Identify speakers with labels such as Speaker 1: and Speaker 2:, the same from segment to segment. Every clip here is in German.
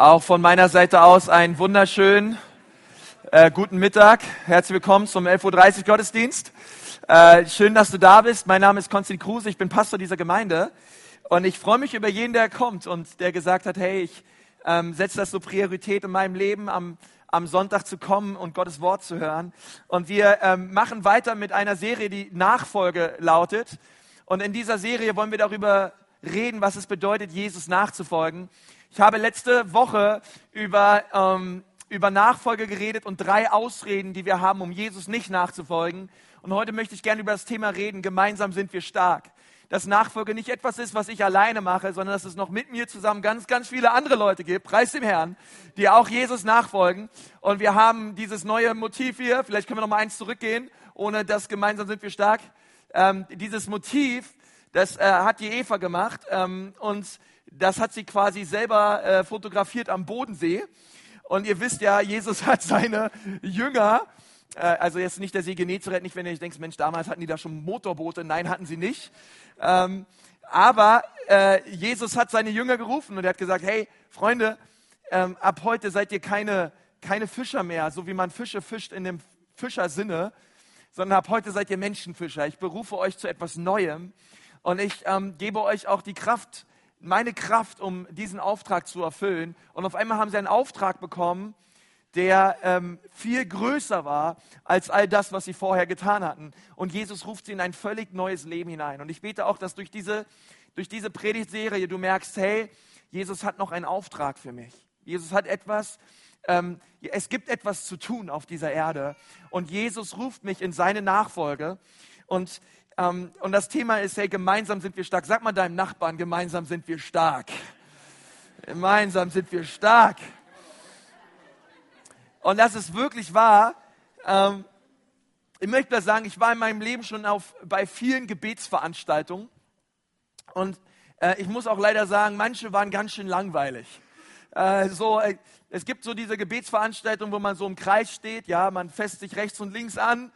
Speaker 1: Auch von meiner Seite aus einen wunderschönen äh, guten Mittag. Herzlich willkommen zum 11.30 Uhr Gottesdienst. Äh, schön, dass du da bist. Mein Name ist Konstantin Kruse, ich bin Pastor dieser Gemeinde. Und ich freue mich über jeden, der kommt und der gesagt hat, hey, ich ähm, setze das so Priorität in meinem Leben, am, am Sonntag zu kommen und Gottes Wort zu hören. Und wir ähm, machen weiter mit einer Serie, die Nachfolge lautet. Und in dieser Serie wollen wir darüber reden, was es bedeutet, Jesus nachzufolgen. Ich habe letzte Woche über, ähm, über Nachfolge geredet und drei Ausreden, die wir haben, um Jesus nicht nachzufolgen. Und heute möchte ich gerne über das Thema reden, gemeinsam sind wir stark. Dass Nachfolge nicht etwas ist, was ich alleine mache, sondern dass es noch mit mir zusammen ganz, ganz viele andere Leute gibt, preis dem Herrn, die auch Jesus nachfolgen. Und wir haben dieses neue Motiv hier, vielleicht können wir noch mal eins zurückgehen, ohne das gemeinsam sind wir stark. Ähm, dieses Motiv, das äh, hat die Eva gemacht ähm, und das hat sie quasi selber äh, fotografiert am Bodensee. Und ihr wisst ja, Jesus hat seine Jünger, äh, also jetzt nicht der See Genezareth, nicht wenn ihr denkt, Mensch, damals hatten die da schon Motorboote. Nein, hatten sie nicht. Ähm, aber äh, Jesus hat seine Jünger gerufen und er hat gesagt, hey, Freunde, ähm, ab heute seid ihr keine, keine Fischer mehr, so wie man Fische fischt in dem Fischersinne, sondern ab heute seid ihr Menschenfischer. Ich berufe euch zu etwas Neuem und ich ähm, gebe euch auch die Kraft, meine Kraft, um diesen Auftrag zu erfüllen. Und auf einmal haben sie einen Auftrag bekommen, der ähm, viel größer war als all das, was sie vorher getan hatten. Und Jesus ruft sie in ein völlig neues Leben hinein. Und ich bete auch, dass durch diese, durch diese Predigtserie du merkst, hey, Jesus hat noch einen Auftrag für mich. Jesus hat etwas, ähm, es gibt etwas zu tun auf dieser Erde. Und Jesus ruft mich in seine Nachfolge. Und und das Thema ist, hey, gemeinsam sind wir stark. Sag mal deinem Nachbarn, gemeinsam sind wir stark. Gemeinsam sind wir stark. Und das ist wirklich wahr. Ähm, ich möchte das sagen, ich war in meinem Leben schon auf, bei vielen Gebetsveranstaltungen. Und äh, ich muss auch leider sagen, manche waren ganz schön langweilig. Äh, so, äh, es gibt so diese Gebetsveranstaltungen, wo man so im Kreis steht, ja, man fässt sich rechts und links an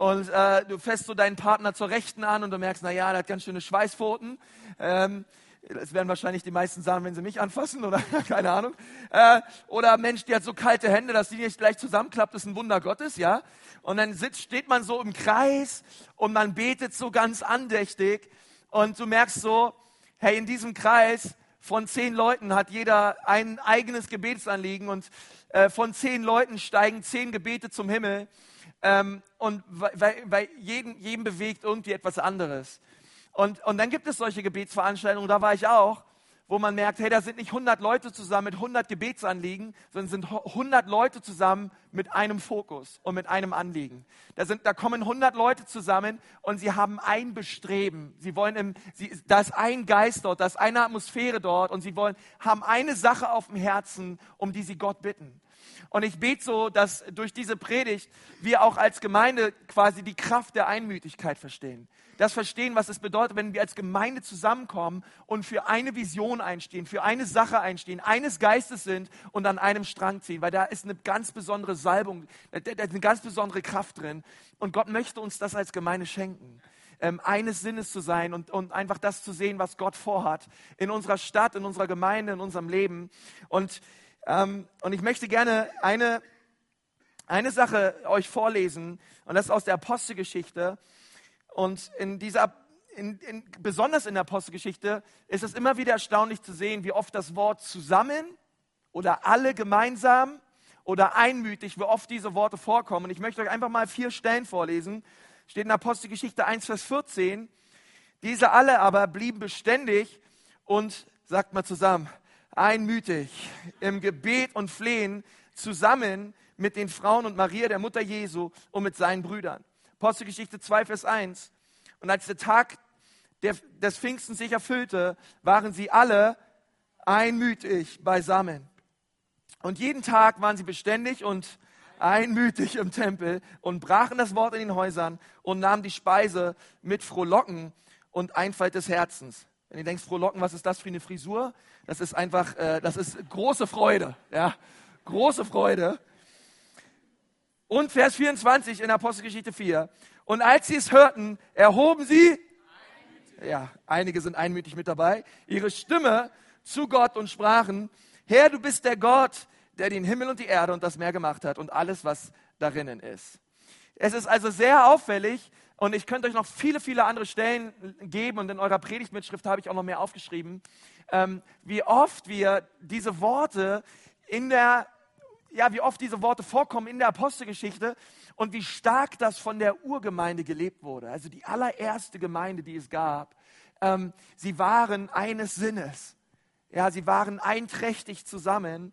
Speaker 1: und äh, du fässt so deinen Partner zur Rechten an und du merkst, na ja, der hat ganz schöne Schweißpfoten. Ähm, das werden wahrscheinlich die meisten sagen, wenn sie mich anfassen oder keine Ahnung. Äh, oder Mensch, die hat so kalte Hände, dass die nicht gleich zusammenklappt, ist ein Wunder Gottes, ja. Und dann sitzt, steht man so im Kreis und man betet so ganz andächtig und du merkst so, hey, in diesem Kreis von zehn Leuten hat jeder ein eigenes Gebetsanliegen und äh, von zehn Leuten steigen zehn Gebete zum Himmel. Ähm, und weil, weil jeden, jeden bewegt irgendwie etwas anderes. Und, und dann gibt es solche Gebetsveranstaltungen, da war ich auch, wo man merkt, hey, da sind nicht 100 Leute zusammen mit 100 Gebetsanliegen, sondern sind 100 Leute zusammen mit einem Fokus und mit einem Anliegen. Da, sind, da kommen 100 Leute zusammen und sie haben ein Bestreben. Sie wollen im, sie, da ist ein Geist dort, da ist eine Atmosphäre dort und sie wollen, haben eine Sache auf dem Herzen, um die sie Gott bitten. Und ich bete so, dass durch diese Predigt wir auch als Gemeinde quasi die Kraft der Einmütigkeit verstehen. Das verstehen, was es bedeutet, wenn wir als Gemeinde zusammenkommen und für eine Vision einstehen, für eine Sache einstehen, eines Geistes sind und an einem Strang ziehen, weil da ist eine ganz besondere Salbung, da ist eine ganz besondere Kraft drin. Und Gott möchte uns das als Gemeinde schenken ähm, eines Sinnes zu sein und, und einfach das zu sehen, was Gott vorhat in unserer Stadt, in unserer Gemeinde, in unserem Leben. Und ähm, und ich möchte gerne eine, eine Sache euch vorlesen, und das ist aus der Apostelgeschichte. Und in dieser, in, in, besonders in der Apostelgeschichte ist es immer wieder erstaunlich zu sehen, wie oft das Wort zusammen oder alle gemeinsam oder einmütig, wie oft diese Worte vorkommen. Und ich möchte euch einfach mal vier Stellen vorlesen. Steht in Apostelgeschichte 1, Vers 14. Diese alle aber blieben beständig und, sagt mal zusammen, einmütig im Gebet und Flehen zusammen mit den Frauen und Maria, der Mutter Jesu, und mit seinen Brüdern. Apostelgeschichte 2, Vers 1. Und als der Tag der, des Pfingsten sich erfüllte, waren sie alle einmütig beisammen. Und jeden Tag waren sie beständig und einmütig im Tempel und brachen das Wort in den Häusern und nahmen die Speise mit Frohlocken und Einfalt des Herzens. Wenn ihr denkst, Frohlocken, was ist das für eine Frisur? Das ist einfach, äh, das ist große Freude. Ja, große Freude. Und Vers 24 in Apostelgeschichte 4. Und als sie es hörten, erhoben sie, ja, einige sind einmütig mit dabei, ihre Stimme zu Gott und sprachen, Herr, du bist der Gott, der den Himmel und die Erde und das Meer gemacht hat und alles, was darinnen ist. Es ist also sehr auffällig und ich könnte euch noch viele, viele andere Stellen geben und in eurer Predigtmitschrift habe ich auch noch mehr aufgeschrieben, ähm, wie oft wir diese Worte in der, ja, wie oft diese Worte vorkommen in der Apostelgeschichte und wie stark das von der Urgemeinde gelebt wurde. Also die allererste Gemeinde, die es gab. Ähm, sie waren eines Sinnes. Ja, sie waren einträchtig zusammen.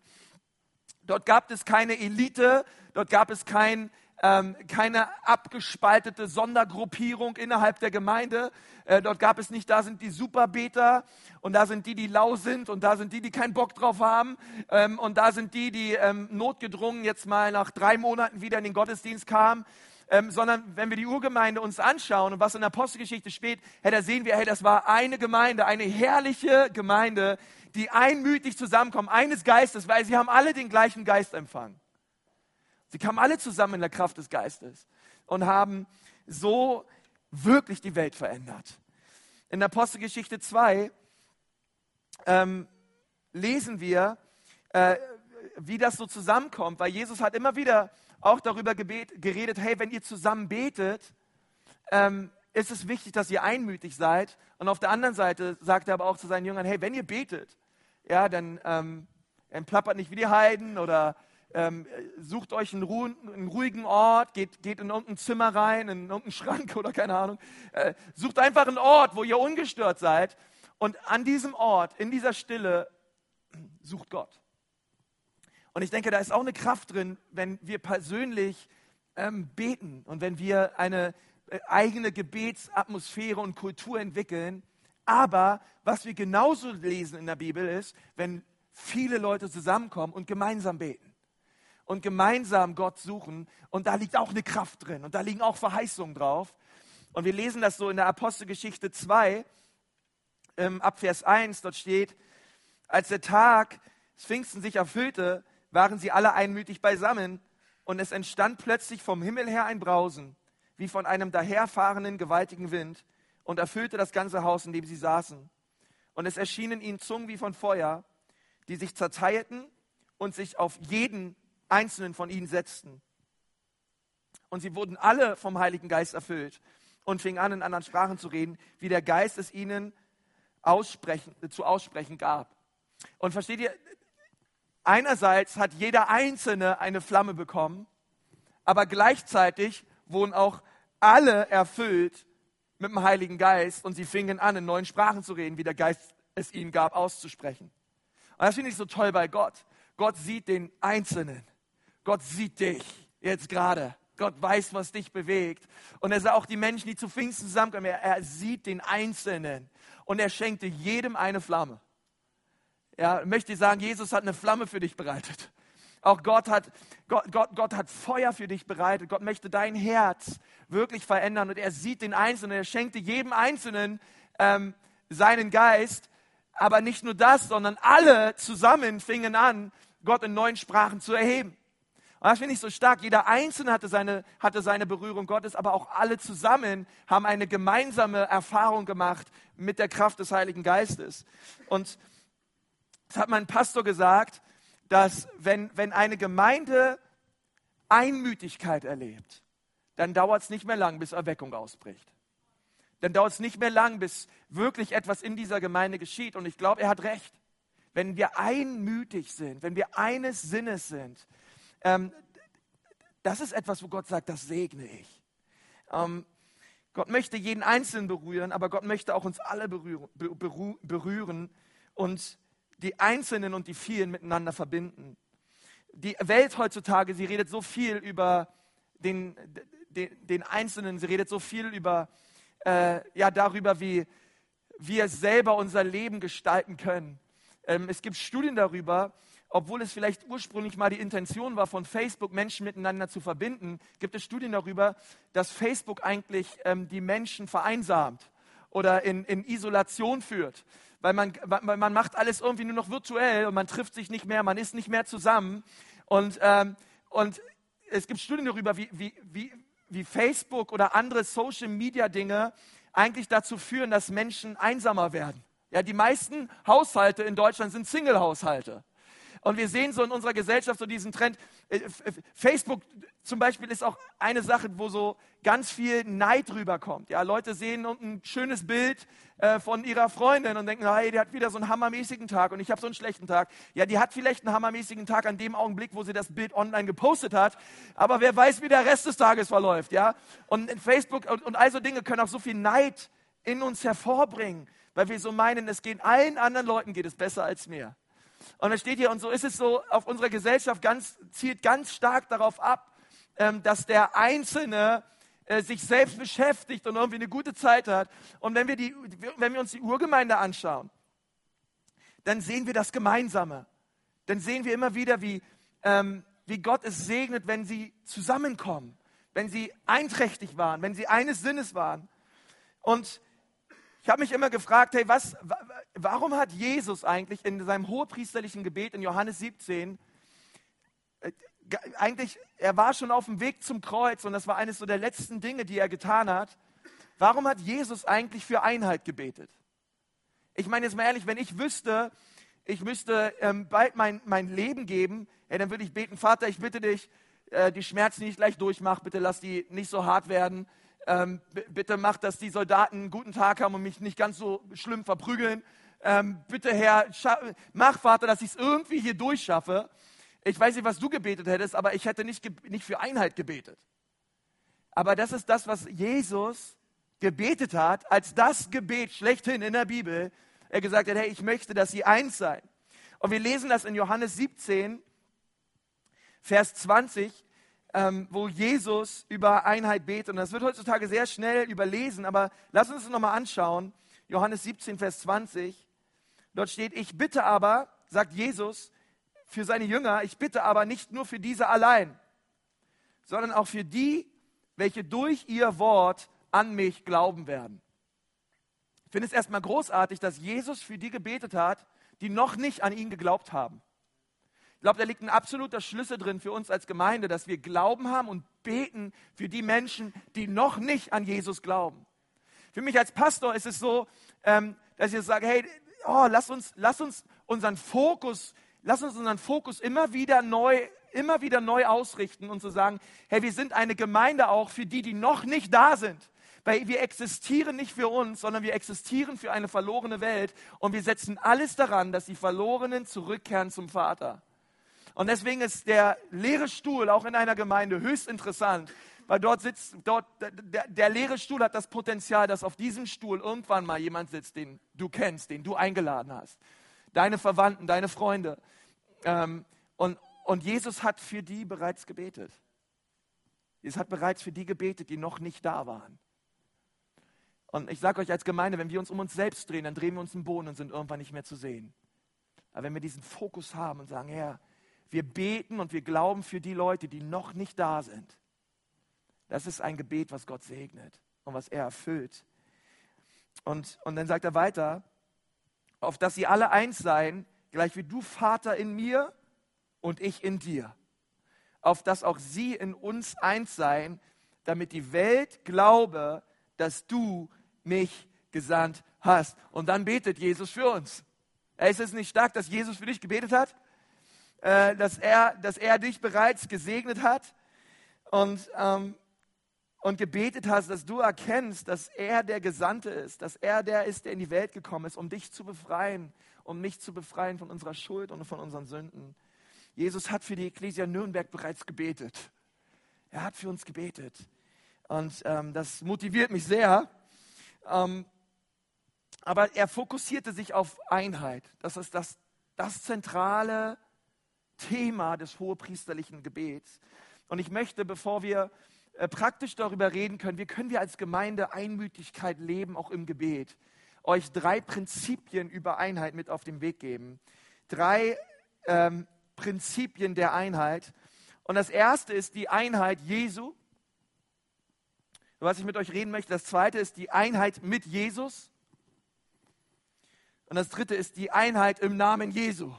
Speaker 1: Dort gab es keine Elite, dort gab es kein, ähm, keine abgespaltete Sondergruppierung innerhalb der Gemeinde. Äh, dort gab es nicht, da sind die Superbeter und da sind die, die lau sind und da sind die, die keinen Bock drauf haben ähm, und da sind die, die ähm, notgedrungen jetzt mal nach drei Monaten wieder in den Gottesdienst kamen ähm, sondern wenn wir die Urgemeinde uns anschauen und was in der Apostelgeschichte steht, hey, da sehen wir, hey, das war eine Gemeinde, eine herrliche Gemeinde, die einmütig zusammenkommen, eines Geistes, weil sie haben alle den gleichen Geist empfangen. Sie kamen alle zusammen in der Kraft des Geistes und haben so wirklich die Welt verändert. In der Apostelgeschichte 2 ähm, lesen wir, äh, wie das so zusammenkommt, weil Jesus hat immer wieder auch darüber gebet, geredet, hey, wenn ihr zusammen betet, ähm, ist es wichtig, dass ihr einmütig seid. Und auf der anderen Seite sagt er aber auch zu seinen Jüngern, hey, wenn ihr betet, ja, dann, ähm, dann plappert nicht wie die Heiden oder ähm, sucht euch einen, ruhen, einen, ruhigen Ort, geht, geht in irgendein Zimmer rein, in irgendeinen Schrank oder keine Ahnung. Äh, sucht einfach einen Ort, wo ihr ungestört seid. Und an diesem Ort, in dieser Stille, sucht Gott. Und ich denke, da ist auch eine Kraft drin, wenn wir persönlich ähm, beten und wenn wir eine äh, eigene Gebetsatmosphäre und Kultur entwickeln. Aber was wir genauso lesen in der Bibel ist, wenn viele Leute zusammenkommen und gemeinsam beten und gemeinsam Gott suchen. Und da liegt auch eine Kraft drin und da liegen auch Verheißungen drauf. Und wir lesen das so in der Apostelgeschichte 2, ähm, ab Vers 1, dort steht, als der Tag des Pfingsten sich erfüllte, waren sie alle einmütig beisammen, und es entstand plötzlich vom Himmel her ein Brausen, wie von einem daherfahrenden gewaltigen Wind, und erfüllte das ganze Haus, in dem sie saßen. Und es erschienen ihnen Zungen wie von Feuer, die sich zerteilten und sich auf jeden einzelnen von ihnen setzten. Und sie wurden alle vom Heiligen Geist erfüllt und fingen an, in anderen Sprachen zu reden, wie der Geist es ihnen aussprechen, zu aussprechen gab. Und versteht ihr, Einerseits hat jeder Einzelne eine Flamme bekommen, aber gleichzeitig wurden auch alle erfüllt mit dem Heiligen Geist und sie fingen an, in neuen Sprachen zu reden, wie der Geist es ihnen gab, auszusprechen. Und das finde ich so toll bei Gott. Gott sieht den Einzelnen. Gott sieht dich jetzt gerade. Gott weiß, was dich bewegt. Und er sah auch die Menschen, die zu Pfingsten zusammenkommen. Er, er sieht den Einzelnen. Und er schenkte jedem eine Flamme ja, möchte sagen, Jesus hat eine Flamme für dich bereitet. Auch Gott hat, Gott, Gott, Gott hat Feuer für dich bereitet. Gott möchte dein Herz wirklich verändern und er sieht den Einzelnen. Er schenkte jedem Einzelnen ähm, seinen Geist. Aber nicht nur das, sondern alle zusammen fingen an, Gott in neuen Sprachen zu erheben. Und das finde ich so stark. Jeder Einzelne hatte seine, hatte seine Berührung Gottes, aber auch alle zusammen haben eine gemeinsame Erfahrung gemacht mit der Kraft des Heiligen Geistes. Und es hat mein Pastor gesagt, dass wenn, wenn eine Gemeinde Einmütigkeit erlebt, dann dauert es nicht mehr lang, bis Erweckung ausbricht. Dann dauert es nicht mehr lang, bis wirklich etwas in dieser Gemeinde geschieht. Und ich glaube, er hat recht. Wenn wir einmütig sind, wenn wir eines Sinnes sind, ähm, das ist etwas, wo Gott sagt, das segne ich. Ähm, Gott möchte jeden Einzelnen berühren, aber Gott möchte auch uns alle berühren, berühren und die Einzelnen und die vielen miteinander verbinden. Die Welt heutzutage, sie redet so viel über den, den, den Einzelnen, sie redet so viel über, äh, ja, darüber, wie wir selber unser Leben gestalten können. Ähm, es gibt Studien darüber, obwohl es vielleicht ursprünglich mal die Intention war, von Facebook Menschen miteinander zu verbinden, gibt es Studien darüber, dass Facebook eigentlich ähm, die Menschen vereinsamt oder in, in Isolation führt weil man, man macht alles irgendwie nur noch virtuell und man trifft sich nicht mehr, man ist nicht mehr zusammen. Und, ähm, und es gibt Studien darüber, wie, wie, wie, wie Facebook oder andere Social-Media-Dinge eigentlich dazu führen, dass Menschen einsamer werden. Ja, die meisten Haushalte in Deutschland sind Single-Haushalte. Und wir sehen so in unserer Gesellschaft so diesen Trend. Äh, Facebook zum Beispiel ist auch eine Sache, wo so ganz viel Neid rüberkommt. Ja, Leute sehen ein schönes Bild äh, von ihrer Freundin und denken, hey, die hat wieder so einen hammermäßigen Tag und ich habe so einen schlechten Tag. Ja, die hat vielleicht einen hammermäßigen Tag an dem Augenblick, wo sie das Bild online gepostet hat. Aber wer weiß, wie der Rest des Tages verläuft. Ja, und Facebook und, und all so Dinge können auch so viel Neid in uns hervorbringen, weil wir so meinen, es geht allen anderen Leuten geht es besser als mir. Und dann steht hier, und so ist es so, auf unserer Gesellschaft ganz, zielt ganz stark darauf ab, ähm, dass der Einzelne äh, sich selbst beschäftigt und irgendwie eine gute Zeit hat. Und wenn wir, die, wenn wir uns die Urgemeinde anschauen, dann sehen wir das Gemeinsame. Dann sehen wir immer wieder, wie, ähm, wie Gott es segnet, wenn sie zusammenkommen, wenn sie einträchtig waren, wenn sie eines Sinnes waren. Und ich habe mich immer gefragt, hey, was, warum hat Jesus eigentlich in seinem hohepriesterlichen Gebet in Johannes 17 äh, eigentlich, er war schon auf dem Weg zum Kreuz und das war eines so der letzten Dinge, die er getan hat. Warum hat Jesus eigentlich für Einheit gebetet? Ich meine jetzt mal ehrlich, wenn ich wüsste, ich müsste ähm, bald mein, mein Leben geben, ja, dann würde ich beten, Vater, ich bitte dich, äh, die Schmerzen, die ich gleich durchmache, bitte lass die nicht so hart werden ähm, bitte mach, dass die Soldaten einen guten Tag haben und mich nicht ganz so schlimm verprügeln. Ähm, bitte Herr, mach Vater, dass ich es irgendwie hier durchschaffe. Ich weiß nicht, was du gebetet hättest, aber ich hätte nicht, nicht für Einheit gebetet. Aber das ist das, was Jesus gebetet hat, als das Gebet schlechthin in der Bibel. Er gesagt hat, hey, ich möchte, dass sie eins seien. Und wir lesen das in Johannes 17, Vers 20 ähm, wo Jesus über Einheit betet. Und das wird heutzutage sehr schnell überlesen, aber lass uns es nochmal anschauen. Johannes 17, Vers 20. Dort steht, ich bitte aber, sagt Jesus für seine Jünger, ich bitte aber nicht nur für diese allein, sondern auch für die, welche durch ihr Wort an mich glauben werden. Ich finde es erstmal großartig, dass Jesus für die gebetet hat, die noch nicht an ihn geglaubt haben. Ich glaube, da liegt ein absoluter Schlüssel drin für uns als Gemeinde, dass wir Glauben haben und beten für die Menschen, die noch nicht an Jesus glauben. Für mich als Pastor ist es so, ähm, dass ich sage, hey, oh, lass uns, lass uns unseren Fokus, lass uns unseren Fokus immer wieder neu, immer wieder neu ausrichten und zu sagen, hey, wir sind eine Gemeinde auch für die, die noch nicht da sind. Weil wir existieren nicht für uns, sondern wir existieren für eine verlorene Welt und wir setzen alles daran, dass die Verlorenen zurückkehren zum Vater. Und deswegen ist der leere Stuhl auch in einer Gemeinde höchst interessant, weil dort sitzt, dort, der, der leere Stuhl hat das Potenzial, dass auf diesem Stuhl irgendwann mal jemand sitzt, den du kennst, den du eingeladen hast. Deine Verwandten, deine Freunde. Ähm, und, und Jesus hat für die bereits gebetet. Jesus hat bereits für die gebetet, die noch nicht da waren. Und ich sage euch als Gemeinde, wenn wir uns um uns selbst drehen, dann drehen wir uns im Boden und sind irgendwann nicht mehr zu sehen. Aber wenn wir diesen Fokus haben und sagen, Herr, wir beten und wir glauben für die Leute, die noch nicht da sind. Das ist ein Gebet, was Gott segnet und was er erfüllt. Und, und dann sagt er weiter, auf dass sie alle eins seien, gleich wie du Vater in mir und ich in dir. Auf dass auch sie in uns eins seien, damit die Welt glaube, dass du mich gesandt hast. Und dann betet Jesus für uns. Ist es nicht stark, dass Jesus für dich gebetet hat? Äh, dass, er, dass er dich bereits gesegnet hat und, ähm, und gebetet hast, dass du erkennst, dass er der Gesandte ist, dass er der ist, der in die Welt gekommen ist, um dich zu befreien, um mich zu befreien von unserer Schuld und von unseren Sünden. Jesus hat für die Ecclesia Nürnberg bereits gebetet. Er hat für uns gebetet. Und ähm, das motiviert mich sehr. Ähm, aber er fokussierte sich auf Einheit. Das ist das, das zentrale Thema des hohepriesterlichen Gebets. Und ich möchte, bevor wir äh, praktisch darüber reden können, wie können wir als Gemeinde Einmütigkeit leben, auch im Gebet, euch drei Prinzipien über Einheit mit auf den Weg geben. Drei ähm, Prinzipien der Einheit. Und das erste ist die Einheit Jesu. Was ich mit euch reden möchte. Das zweite ist die Einheit mit Jesus. Und das dritte ist die Einheit im Namen Jesu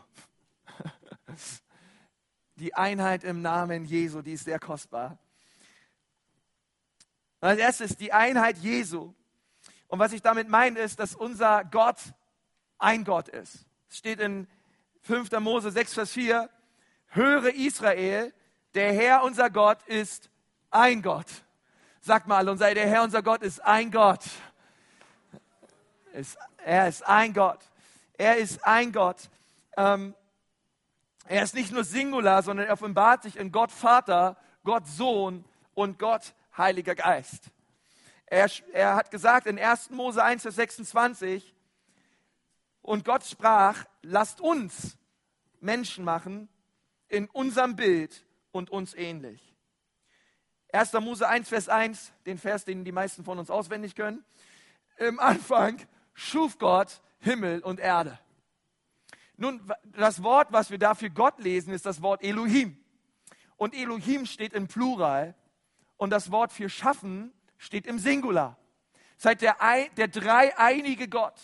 Speaker 1: die Einheit im Namen Jesu, die ist sehr kostbar. Als erstes die Einheit Jesu. Und was ich damit meine, ist, dass unser Gott ein Gott ist. Es steht in 5. Mose 6, Vers 4, höre Israel, der Herr unser Gott ist ein Gott. Sag mal und sei, der Herr unser Gott ist ein Gott. er ist ein Gott. Er ist ein Gott. Ähm, er ist nicht nur Singular, sondern er offenbart sich in Gott Vater, Gott Sohn und Gott Heiliger Geist. Er, er hat gesagt in 1. Mose 1, Vers 26, und Gott sprach, lasst uns Menschen machen in unserem Bild und uns ähnlich. 1. Mose 1, Vers 1, den Vers, den die meisten von uns auswendig können. Im Anfang schuf Gott Himmel und Erde. Nun, das Wort, was wir da für Gott lesen, ist das Wort Elohim. Und Elohim steht im Plural und das Wort für schaffen steht im Singular. Seit der, der dreieinige Gott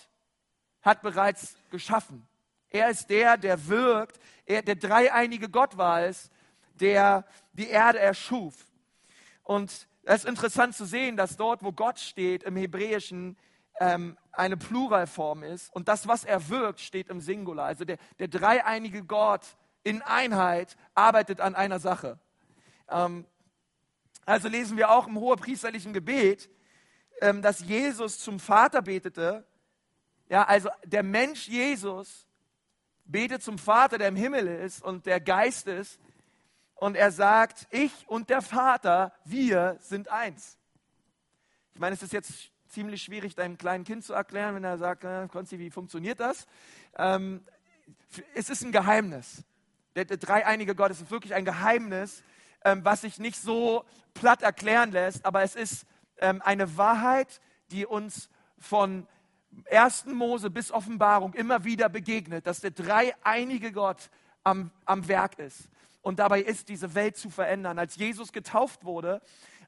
Speaker 1: hat bereits geschaffen. Er ist der, der wirkt. Er, der dreieinige Gott war es, der die Erde erschuf. Und es ist interessant zu sehen, dass dort, wo Gott steht, im Hebräischen ähm, eine Pluralform ist und das, was er wirkt, steht im Singular. Also der, der dreieinige Gott in Einheit arbeitet an einer Sache. Ähm, also lesen wir auch im hohepriesterlichen Gebet, ähm, dass Jesus zum Vater betete. Ja, also der Mensch Jesus betet zum Vater, der im Himmel ist und der Geist ist. Und er sagt, ich und der Vater, wir sind eins. Ich meine, es ist jetzt ziemlich schwierig, deinem kleinen Kind zu erklären, wenn er sagt, äh, Konzi, wie funktioniert das? Ähm, es ist ein Geheimnis. Der, der dreieinige Gott ist wirklich ein Geheimnis, ähm, was sich nicht so platt erklären lässt, aber es ist ähm, eine Wahrheit, die uns von 1. Mose bis Offenbarung immer wieder begegnet, dass der dreieinige Gott am, am Werk ist und dabei ist, diese Welt zu verändern. Als Jesus getauft wurde,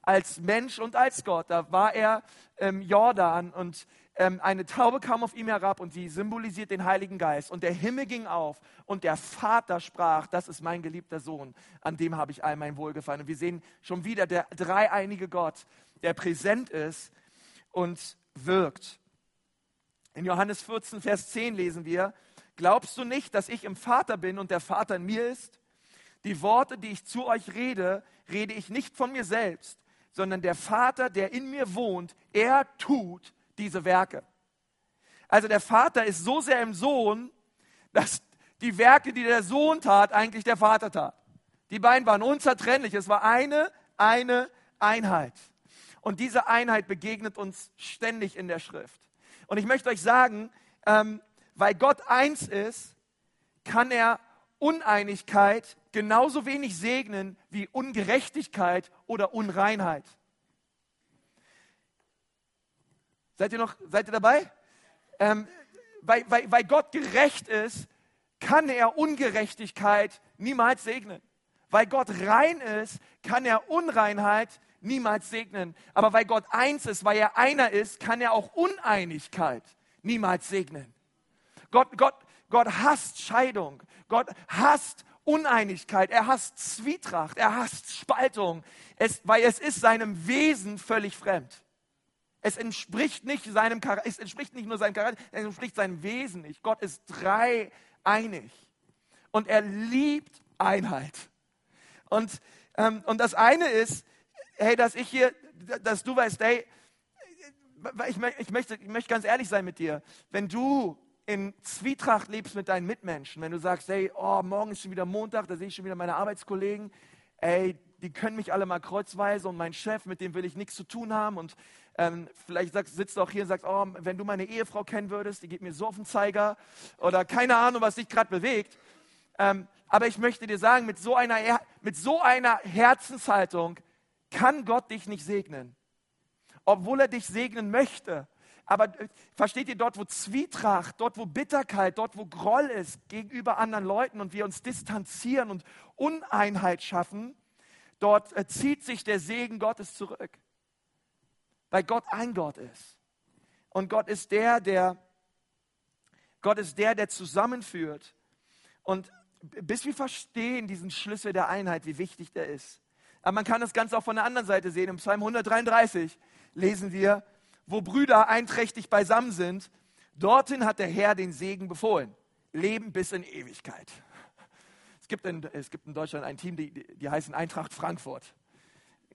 Speaker 1: als Mensch und als Gott. Da war er im Jordan und ähm, eine Taube kam auf ihm herab und sie symbolisiert den Heiligen Geist. Und der Himmel ging auf und der Vater sprach, das ist mein geliebter Sohn, an dem habe ich all mein Wohlgefallen. Und wir sehen schon wieder der dreieinige Gott, der präsent ist und wirkt. In Johannes 14, Vers 10 lesen wir, glaubst du nicht, dass ich im Vater bin und der Vater in mir ist? Die Worte, die ich zu euch rede, rede ich nicht von mir selbst, sondern der Vater, der in mir wohnt, er tut diese Werke. Also der Vater ist so sehr im Sohn, dass die Werke, die der Sohn tat, eigentlich der Vater tat. Die beiden waren unzertrennlich. Es war eine, eine Einheit. Und diese Einheit begegnet uns ständig in der Schrift. Und ich möchte euch sagen, ähm, weil Gott eins ist, kann er Uneinigkeit genauso wenig segnen wie Ungerechtigkeit oder Unreinheit. Seid ihr noch, seid ihr dabei? Ähm, weil, weil, weil Gott gerecht ist, kann er Ungerechtigkeit niemals segnen. Weil Gott rein ist, kann er Unreinheit niemals segnen. Aber weil Gott eins ist, weil er einer ist, kann er auch Uneinigkeit niemals segnen. Gott, Gott, Gott hasst Scheidung. Gott hasst Uneinigkeit. Er hasst Zwietracht. Er hasst Spaltung. Es, weil es ist seinem Wesen völlig fremd. Es entspricht nicht seinem es entspricht nicht nur seinem Charakter, es entspricht seinem Wesen nicht. Gott ist dreieinig. Und er liebt Einheit. Und, ähm, und das eine ist, hey, dass ich hier, dass du weißt, hey, ich, ich, möchte, ich möchte ganz ehrlich sein mit dir. Wenn du in Zwietracht lebst mit deinen Mitmenschen, wenn du sagst, hey, oh, morgen ist schon wieder Montag, da sehe ich schon wieder meine Arbeitskollegen, ey, die können mich alle mal kreuzweise und mein Chef, mit dem will ich nichts zu tun haben und ähm, vielleicht sagst, sitzt du auch hier und sagst, oh, wenn du meine Ehefrau kennen würdest, die geht mir so auf den Zeiger oder keine Ahnung, was dich gerade bewegt. Ähm, aber ich möchte dir sagen, mit so, einer, mit so einer Herzenshaltung kann Gott dich nicht segnen. Obwohl er dich segnen möchte, aber äh, versteht ihr, dort wo Zwietracht, dort wo Bitterkeit, dort wo Groll ist gegenüber anderen Leuten und wir uns distanzieren und Uneinheit schaffen, dort äh, zieht sich der Segen Gottes zurück. Weil Gott ein Gott ist. Und Gott ist der, der Gott ist der, der zusammenführt. Und bis wir verstehen diesen Schlüssel der Einheit, wie wichtig der ist. Aber man kann das Ganze auch von der anderen Seite sehen. Im Psalm 133 lesen wir, wo Brüder einträchtig beisammen sind, dorthin hat der Herr den Segen befohlen. Leben bis in Ewigkeit. Es gibt in, es gibt in Deutschland ein Team, die, die heißen Eintracht Frankfurt.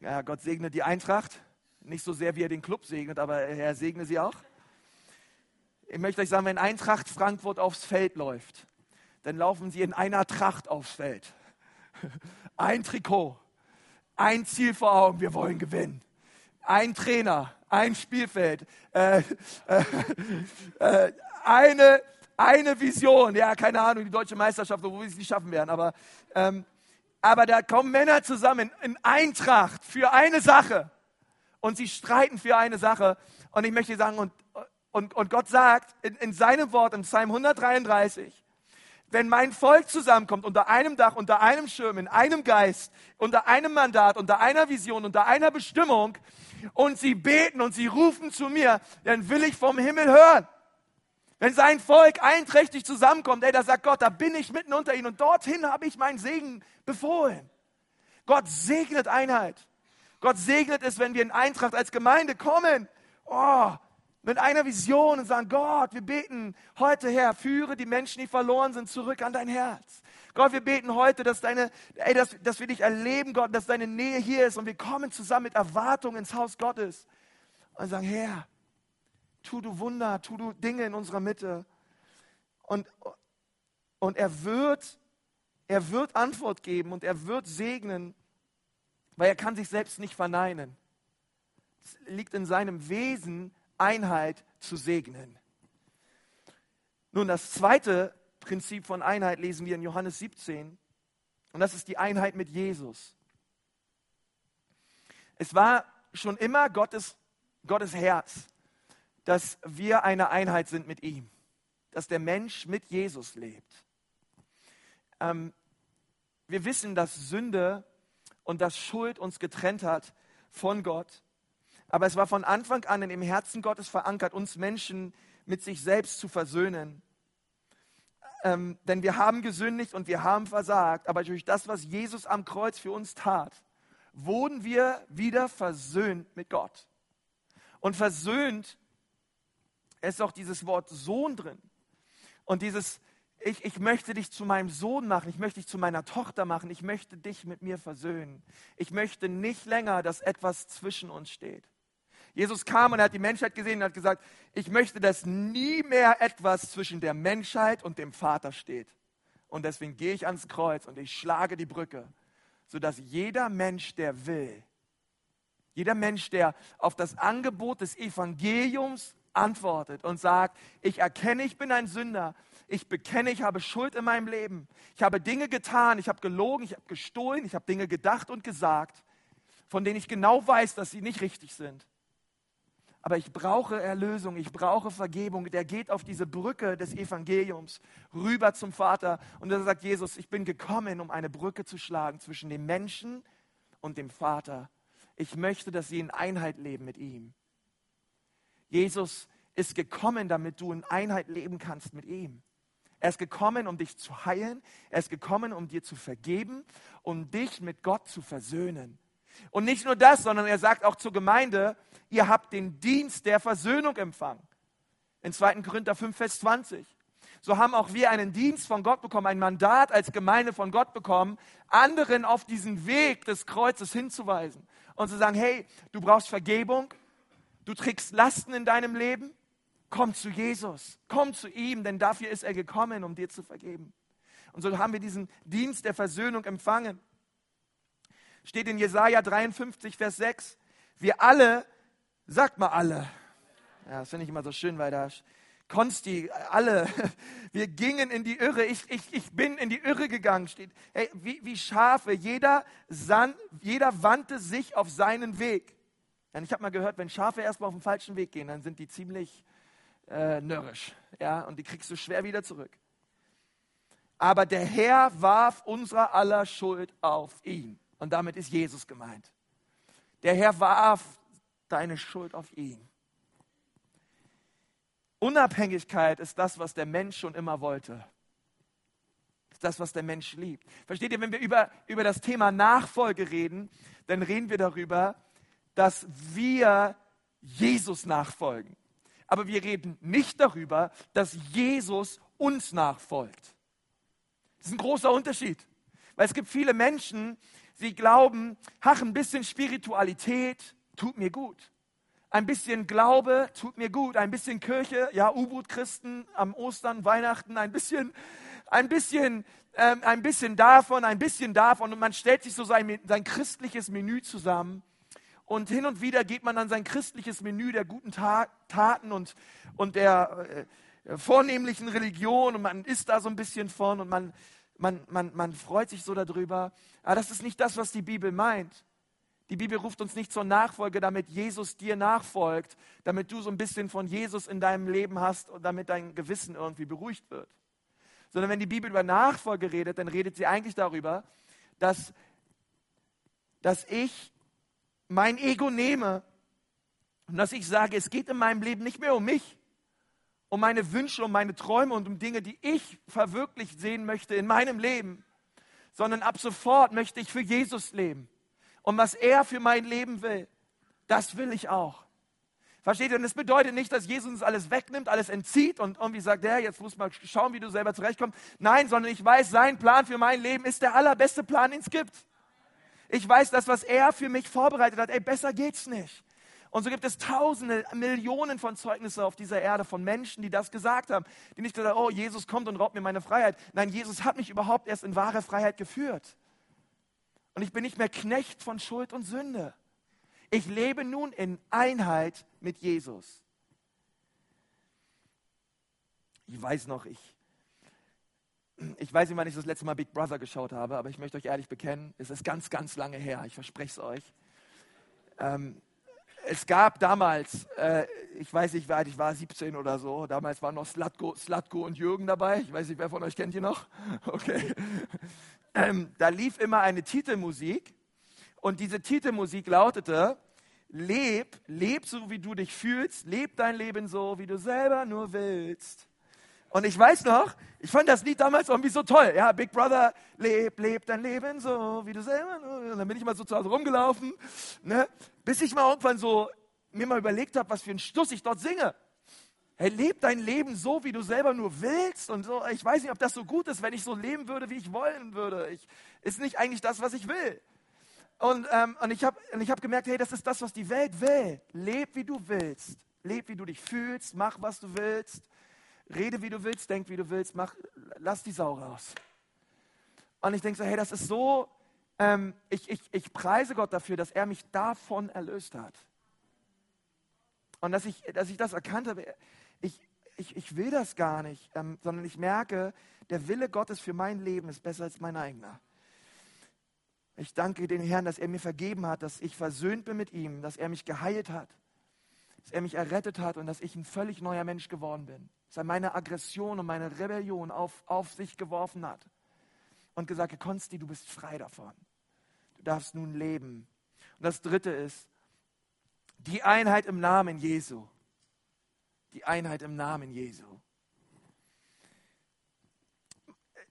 Speaker 1: Ja, Gott segne die Eintracht. Nicht so sehr, wie er den Club segnet, aber er segne sie auch. Ich möchte euch sagen, wenn Eintracht Frankfurt aufs Feld läuft, dann laufen sie in einer Tracht aufs Feld. Ein Trikot, ein Ziel vor Augen, wir wollen gewinnen. Ein Trainer, ein Spielfeld, äh, äh, äh, eine, eine Vision, ja, keine Ahnung, die deutsche Meisterschaft, wo wir es nicht schaffen werden, aber, ähm, aber da kommen Männer zusammen in Eintracht für eine Sache und sie streiten für eine Sache. Und ich möchte sagen, und, und, und Gott sagt in, in seinem Wort im Psalm 133, wenn mein Volk zusammenkommt unter einem Dach, unter einem Schirm, in einem Geist, unter einem Mandat, unter einer Vision, unter einer Bestimmung und sie beten und sie rufen zu mir, dann will ich vom Himmel hören. Wenn sein Volk einträchtig zusammenkommt, ey, da sagt Gott, da bin ich mitten unter ihnen und dorthin habe ich meinen Segen befohlen. Gott segnet Einheit. Gott segnet es, wenn wir in Eintracht als Gemeinde kommen. Oh, mit einer Vision und sagen, Gott, wir beten heute, Herr, führe die Menschen, die verloren sind, zurück an dein Herz. Gott, wir beten heute, dass, deine, ey, dass, dass wir dich erleben, Gott, dass deine Nähe hier ist und wir kommen zusammen mit Erwartung ins Haus Gottes und sagen, Herr, tu du Wunder, tu du Dinge in unserer Mitte. Und, und er wird, er wird Antwort geben und er wird segnen, weil er kann sich selbst nicht verneinen. Es liegt in seinem Wesen, Einheit zu segnen. Nun, das zweite Prinzip von Einheit lesen wir in Johannes 17 und das ist die Einheit mit Jesus. Es war schon immer Gottes, Gottes Herz, dass wir eine Einheit sind mit ihm, dass der Mensch mit Jesus lebt. Ähm, wir wissen, dass Sünde und dass Schuld uns getrennt hat von Gott. Aber es war von Anfang an dem Herzen Gottes verankert, uns Menschen mit sich selbst zu versöhnen. Ähm, denn wir haben gesündigt und wir haben versagt, aber durch das, was Jesus am Kreuz für uns tat, wurden wir wieder versöhnt mit Gott. Und versöhnt ist auch dieses Wort Sohn drin. Und dieses, ich, ich möchte dich zu meinem Sohn machen, ich möchte dich zu meiner Tochter machen, ich möchte dich mit mir versöhnen. Ich möchte nicht länger, dass etwas zwischen uns steht. Jesus kam und er hat die Menschheit gesehen und hat gesagt, ich möchte, dass nie mehr etwas zwischen der Menschheit und dem Vater steht. Und deswegen gehe ich ans Kreuz und ich schlage die Brücke, sodass jeder Mensch, der will, jeder Mensch, der auf das Angebot des Evangeliums antwortet und sagt, ich erkenne, ich bin ein Sünder, ich bekenne, ich habe Schuld in meinem Leben, ich habe Dinge getan, ich habe gelogen, ich habe gestohlen, ich habe Dinge gedacht und gesagt, von denen ich genau weiß, dass sie nicht richtig sind aber ich brauche Erlösung, ich brauche Vergebung. Der geht auf diese Brücke des Evangeliums rüber zum Vater und da sagt Jesus, ich bin gekommen, um eine Brücke zu schlagen zwischen dem Menschen und dem Vater. Ich möchte, dass sie in Einheit leben mit ihm. Jesus ist gekommen, damit du in Einheit leben kannst mit ihm. Er ist gekommen, um dich zu heilen. Er ist gekommen, um dir zu vergeben, um dich mit Gott zu versöhnen. Und nicht nur das, sondern er sagt auch zur Gemeinde, ihr habt den Dienst der Versöhnung empfangen. In 2. Korinther 5, Vers 20. So haben auch wir einen Dienst von Gott bekommen, ein Mandat als Gemeinde von Gott bekommen, anderen auf diesen Weg des Kreuzes hinzuweisen und zu sagen, hey, du brauchst Vergebung, du trägst Lasten in deinem Leben, komm zu Jesus, komm zu ihm, denn dafür ist er gekommen, um dir zu vergeben. Und so haben wir diesen Dienst der Versöhnung empfangen steht in Jesaja 53, Vers 6. Wir alle, sagt mal alle. Ja, das finde ich immer so schön, weil da Konsti, alle, wir gingen in die Irre. Ich, ich, ich bin in die Irre gegangen, steht. Hey, wie, wie Schafe, jeder, san, jeder wandte sich auf seinen Weg. Denn ich habe mal gehört, wenn Schafe erstmal auf den falschen Weg gehen, dann sind die ziemlich äh, nörrisch. Ja, und die kriegst du schwer wieder zurück. Aber der Herr warf unserer aller Schuld auf ihn. Und damit ist Jesus gemeint. Der Herr warf deine Schuld auf ihn. Unabhängigkeit ist das, was der Mensch schon immer wollte. Ist das, was der Mensch liebt. Versteht ihr, wenn wir über, über das Thema Nachfolge reden, dann reden wir darüber, dass wir Jesus nachfolgen. Aber wir reden nicht darüber, dass Jesus uns nachfolgt. Das ist ein großer Unterschied. Weil es gibt viele Menschen, die glauben, ach, ein bisschen Spiritualität tut mir gut. Ein bisschen Glaube tut mir gut. Ein bisschen Kirche, ja, U-Boot-Christen am Ostern, Weihnachten, ein bisschen, ein bisschen, ähm, ein bisschen davon, ein bisschen davon. Und man stellt sich so sein, sein christliches Menü zusammen. Und hin und wieder geht man an sein christliches Menü der guten Taten und, und der äh, vornehmlichen Religion und man isst da so ein bisschen von und man, man, man, man freut sich so darüber. Aber das ist nicht das, was die Bibel meint. Die Bibel ruft uns nicht zur Nachfolge, damit Jesus dir nachfolgt, damit du so ein bisschen von Jesus in deinem Leben hast und damit dein Gewissen irgendwie beruhigt wird. Sondern wenn die Bibel über Nachfolge redet, dann redet sie eigentlich darüber, dass, dass ich mein Ego nehme und dass ich sage, es geht in meinem Leben nicht mehr um mich, um meine Wünsche, um meine Träume und um Dinge, die ich verwirklicht sehen möchte in meinem Leben, sondern ab sofort möchte ich für Jesus leben. Und was er für mein Leben will, das will ich auch. Versteht ihr? Und das bedeutet nicht, dass Jesus uns alles wegnimmt, alles entzieht und irgendwie sagt, ja, jetzt muss mal schauen, wie du selber zurechtkommst. Nein, sondern ich weiß, sein Plan für mein Leben ist der allerbeste Plan, den es gibt. Ich weiß, das, was er für mich vorbereitet hat, ey, besser geht's nicht. Und so gibt es Tausende, Millionen von Zeugnissen auf dieser Erde von Menschen, die das gesagt haben. Die nicht gesagt haben, oh, Jesus kommt und raubt mir meine Freiheit. Nein, Jesus hat mich überhaupt erst in wahre Freiheit geführt. Und ich bin nicht mehr Knecht von Schuld und Sünde. Ich lebe nun in Einheit mit Jesus. Ich weiß noch, ich, ich weiß nicht, wann ich das letzte Mal Big Brother geschaut habe, aber ich möchte euch ehrlich bekennen, es ist ganz, ganz lange her. Ich verspreche es euch. Ähm, es gab damals, äh, ich weiß nicht, wie alt ich war, 17 oder so, damals waren noch Slatko, Slatko und Jürgen dabei. Ich weiß nicht, wer von euch kennt die noch? Okay. Ähm, da lief immer eine Titelmusik und diese Titelmusik lautete, leb, leb so, wie du dich fühlst, leb dein Leben so, wie du selber nur willst. Und ich weiß noch, ich fand das Lied damals irgendwie so toll. Ja, Big Brother, leb, leb dein Leben so, wie du selber. Und dann bin ich mal so zu Hause rumgelaufen, ne? bis ich mal irgendwann so mir mal überlegt habe, was für einen Stuss ich dort singe. Hey, leb dein Leben so, wie du selber nur willst und so. Ich weiß nicht, ob das so gut ist, wenn ich so leben würde, wie ich wollen würde. Ich, ist nicht eigentlich das, was ich will. Und, ähm, und ich habe hab gemerkt, hey, das ist das, was die Welt will. Leb, wie du willst. Leb, wie du dich fühlst. Mach, was du willst. Rede, wie du willst, denk, wie du willst, mach, lass die Sau raus. Und ich denke so, hey, das ist so, ähm, ich, ich, ich preise Gott dafür, dass er mich davon erlöst hat. Und dass ich, dass ich das erkannt habe, ich, ich, ich will das gar nicht, ähm, sondern ich merke, der Wille Gottes für mein Leben ist besser als mein eigener. Ich danke den Herrn, dass er mir vergeben hat, dass ich versöhnt bin mit ihm, dass er mich geheilt hat, dass er mich errettet hat und dass ich ein völlig neuer Mensch geworden bin dass er meine Aggression und meine Rebellion auf, auf sich geworfen hat und gesagt Konsti, du bist frei davon. Du darfst nun leben. Und das Dritte ist, die Einheit im Namen Jesu. Die Einheit im Namen Jesu.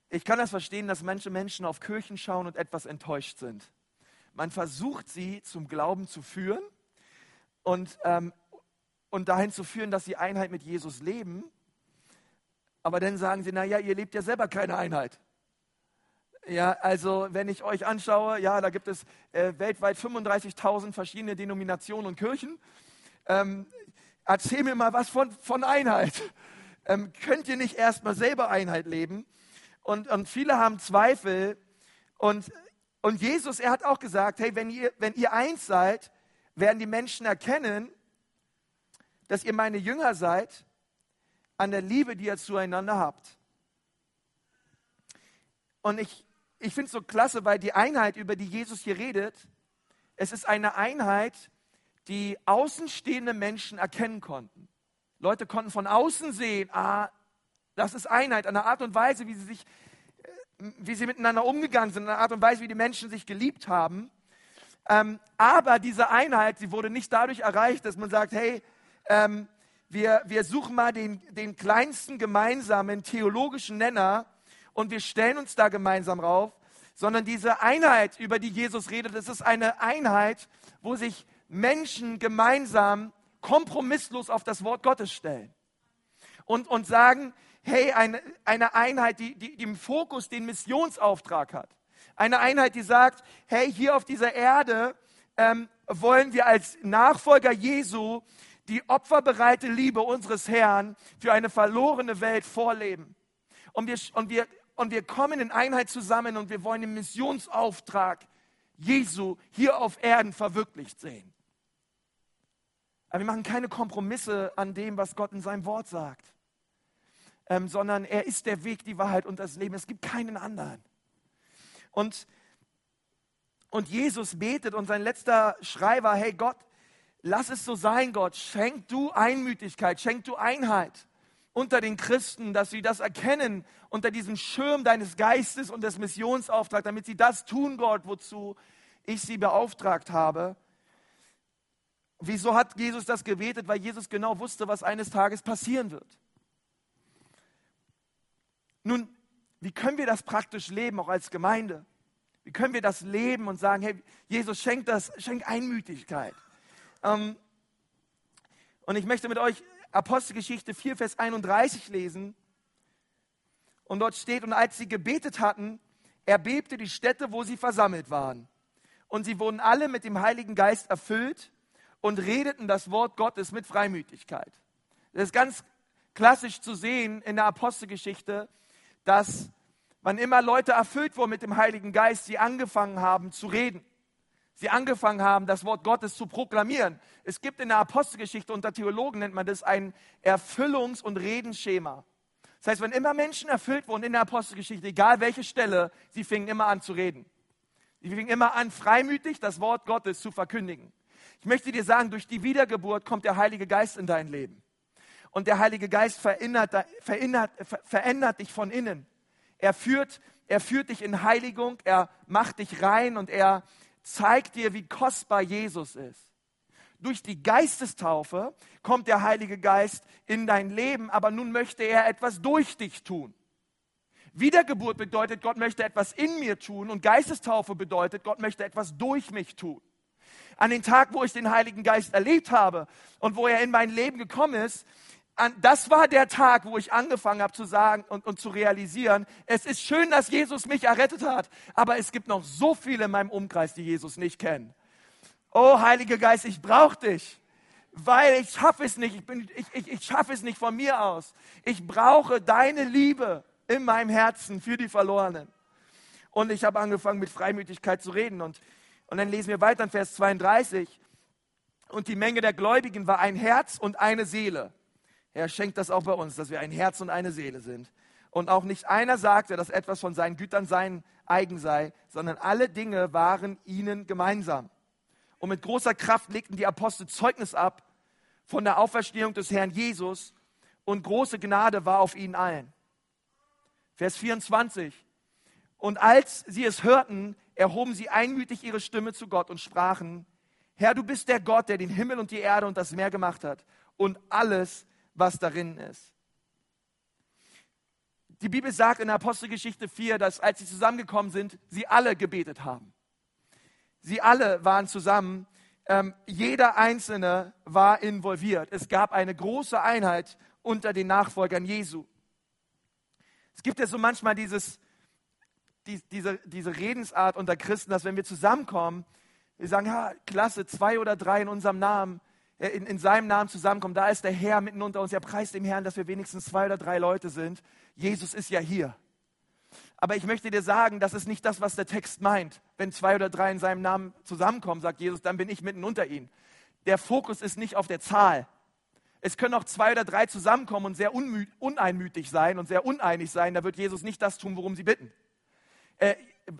Speaker 1: Ich kann das verstehen, dass manche Menschen auf Kirchen schauen und etwas enttäuscht sind. Man versucht sie zum Glauben zu führen und, ähm, und dahin zu führen, dass sie Einheit mit Jesus leben. Aber dann sagen sie, naja, ihr lebt ja selber keine Einheit. Ja, also wenn ich euch anschaue, ja, da gibt es äh, weltweit 35.000 verschiedene Denominationen und Kirchen. Ähm, erzähl mir mal was von, von Einheit. Ähm, könnt ihr nicht erstmal selber Einheit leben? Und, und viele haben Zweifel. Und, und Jesus, er hat auch gesagt, hey, wenn ihr, wenn ihr eins seid, werden die Menschen erkennen, dass ihr meine Jünger seid, an der Liebe, die ihr zueinander habt. Und ich, ich finde es so klasse, weil die Einheit, über die Jesus hier redet, es ist eine Einheit, die außenstehende Menschen erkennen konnten. Leute konnten von außen sehen, ah, das ist Einheit, eine Art und Weise, wie sie sich, äh, wie sie miteinander umgegangen sind, eine Art und Weise, wie die Menschen sich geliebt haben. Ähm, aber diese Einheit, sie wurde nicht dadurch erreicht, dass man sagt, hey, ähm, wir, wir suchen mal den, den kleinsten gemeinsamen theologischen Nenner und wir stellen uns da gemeinsam rauf, sondern diese Einheit, über die Jesus redet, das ist eine Einheit, wo sich Menschen gemeinsam kompromisslos auf das Wort Gottes stellen und, und sagen, hey, eine, eine Einheit, die, die, die im Fokus den Missionsauftrag hat. Eine Einheit, die sagt, hey, hier auf dieser Erde ähm, wollen wir als Nachfolger Jesu die opferbereite Liebe unseres Herrn für eine verlorene Welt vorleben. Und wir, und wir, und wir kommen in Einheit zusammen und wir wollen den Missionsauftrag Jesu hier auf Erden verwirklicht sehen. Aber wir machen keine Kompromisse an dem, was Gott in seinem Wort sagt, ähm, sondern er ist der Weg, die Wahrheit und das Leben. Es gibt keinen anderen. Und, und Jesus betet und sein letzter Schrei war, hey Gott, lass es so sein, Gott, schenk du Einmütigkeit, schenk du Einheit unter den Christen, dass sie das erkennen unter diesem Schirm deines Geistes und des Missionsauftrags, damit sie das tun, Gott, wozu ich sie beauftragt habe. Wieso hat Jesus das gebetet? Weil Jesus genau wusste, was eines Tages passieren wird. Nun, wie können wir das praktisch leben, auch als Gemeinde? Wie können wir das leben und sagen, hey, Jesus, schenkt das, schenkt Einmütigkeit. Ähm, und ich möchte mit euch Apostelgeschichte 4, Vers 31 lesen. Und dort steht, und als sie gebetet hatten, erbebte die Stätte, wo sie versammelt waren. Und sie wurden alle mit dem Heiligen Geist erfüllt und redeten das Wort Gottes mit Freimütigkeit. Das ist ganz klassisch zu sehen in der Apostelgeschichte, dass wann immer Leute erfüllt wurden mit dem Heiligen Geist, sie angefangen haben zu reden. Sie angefangen haben, das Wort Gottes zu proklamieren. Es gibt in der Apostelgeschichte unter Theologen nennt man das ein Erfüllungs- und Redenschema. Das heißt, wenn immer Menschen erfüllt wurden in der Apostelgeschichte, egal welche Stelle, sie fingen immer an zu reden. Sie fingen immer an, freimütig das Wort Gottes zu verkündigen. Ich möchte dir sagen, durch die Wiedergeburt kommt der Heilige Geist in dein Leben. Und der Heilige Geist verändert, verändert, verändert dich von innen. Er führt, er führt dich in Heiligung, er macht dich rein und er zeigt dir, wie kostbar Jesus ist. Durch die Geistestaufe kommt der Heilige Geist in dein Leben, aber nun möchte er etwas durch dich tun. Wiedergeburt bedeutet, Gott möchte etwas in mir tun und Geistestaufe bedeutet, Gott möchte etwas durch mich tun an den Tag, wo ich den Heiligen Geist erlebt habe und wo er in mein Leben gekommen ist, an, das war der Tag, wo ich angefangen habe zu sagen und, und zu realisieren, es ist schön, dass Jesus mich errettet hat, aber es gibt noch so viele in meinem Umkreis, die Jesus nicht kennen. Oh, Heiliger Geist, ich brauche dich weil ich schaffe es nicht. Ich, bin, ich, ich, ich schaffe es nicht von mir aus. Ich brauche deine Liebe in meinem Herzen für die Verlorenen. Und ich habe angefangen mit Freimütigkeit zu reden. Und und dann lesen wir weiter in Vers 32. Und die Menge der Gläubigen war ein Herz und eine Seele. Er schenkt das auch bei uns, dass wir ein Herz und eine Seele sind. Und auch nicht einer sagte, dass etwas von seinen Gütern sein eigen sei, sondern alle Dinge waren ihnen gemeinsam. Und mit großer Kraft legten die Apostel Zeugnis ab von der Auferstehung des Herrn Jesus und große Gnade war auf ihnen allen. Vers 24. Und als sie es hörten, erhoben sie einmütig ihre Stimme zu Gott und sprachen, Herr, du bist der Gott, der den Himmel und die Erde und das Meer gemacht hat und alles, was darin ist. Die Bibel sagt in Apostelgeschichte 4, dass als sie zusammengekommen sind, sie alle gebetet haben. Sie alle waren zusammen. Ähm, jeder Einzelne war involviert. Es gab eine große Einheit unter den Nachfolgern Jesu. Es gibt ja so manchmal dieses, die, diese, diese Redensart unter Christen, dass wenn wir zusammenkommen, wir sagen, ja, klasse, zwei oder drei in unserem Namen, in, in seinem Namen zusammenkommen, da ist der Herr mitten unter uns. Ja, preist dem Herrn, dass wir wenigstens zwei oder drei Leute sind. Jesus ist ja hier. Aber ich möchte dir sagen, das ist nicht das, was der Text meint. Wenn zwei oder drei in seinem Namen zusammenkommen, sagt Jesus, dann bin ich mitten unter ihnen. Der Fokus ist nicht auf der Zahl. Es können auch zwei oder drei zusammenkommen und sehr uneinmütig sein und sehr uneinig sein. Da wird Jesus nicht das tun, worum sie bitten. Äh,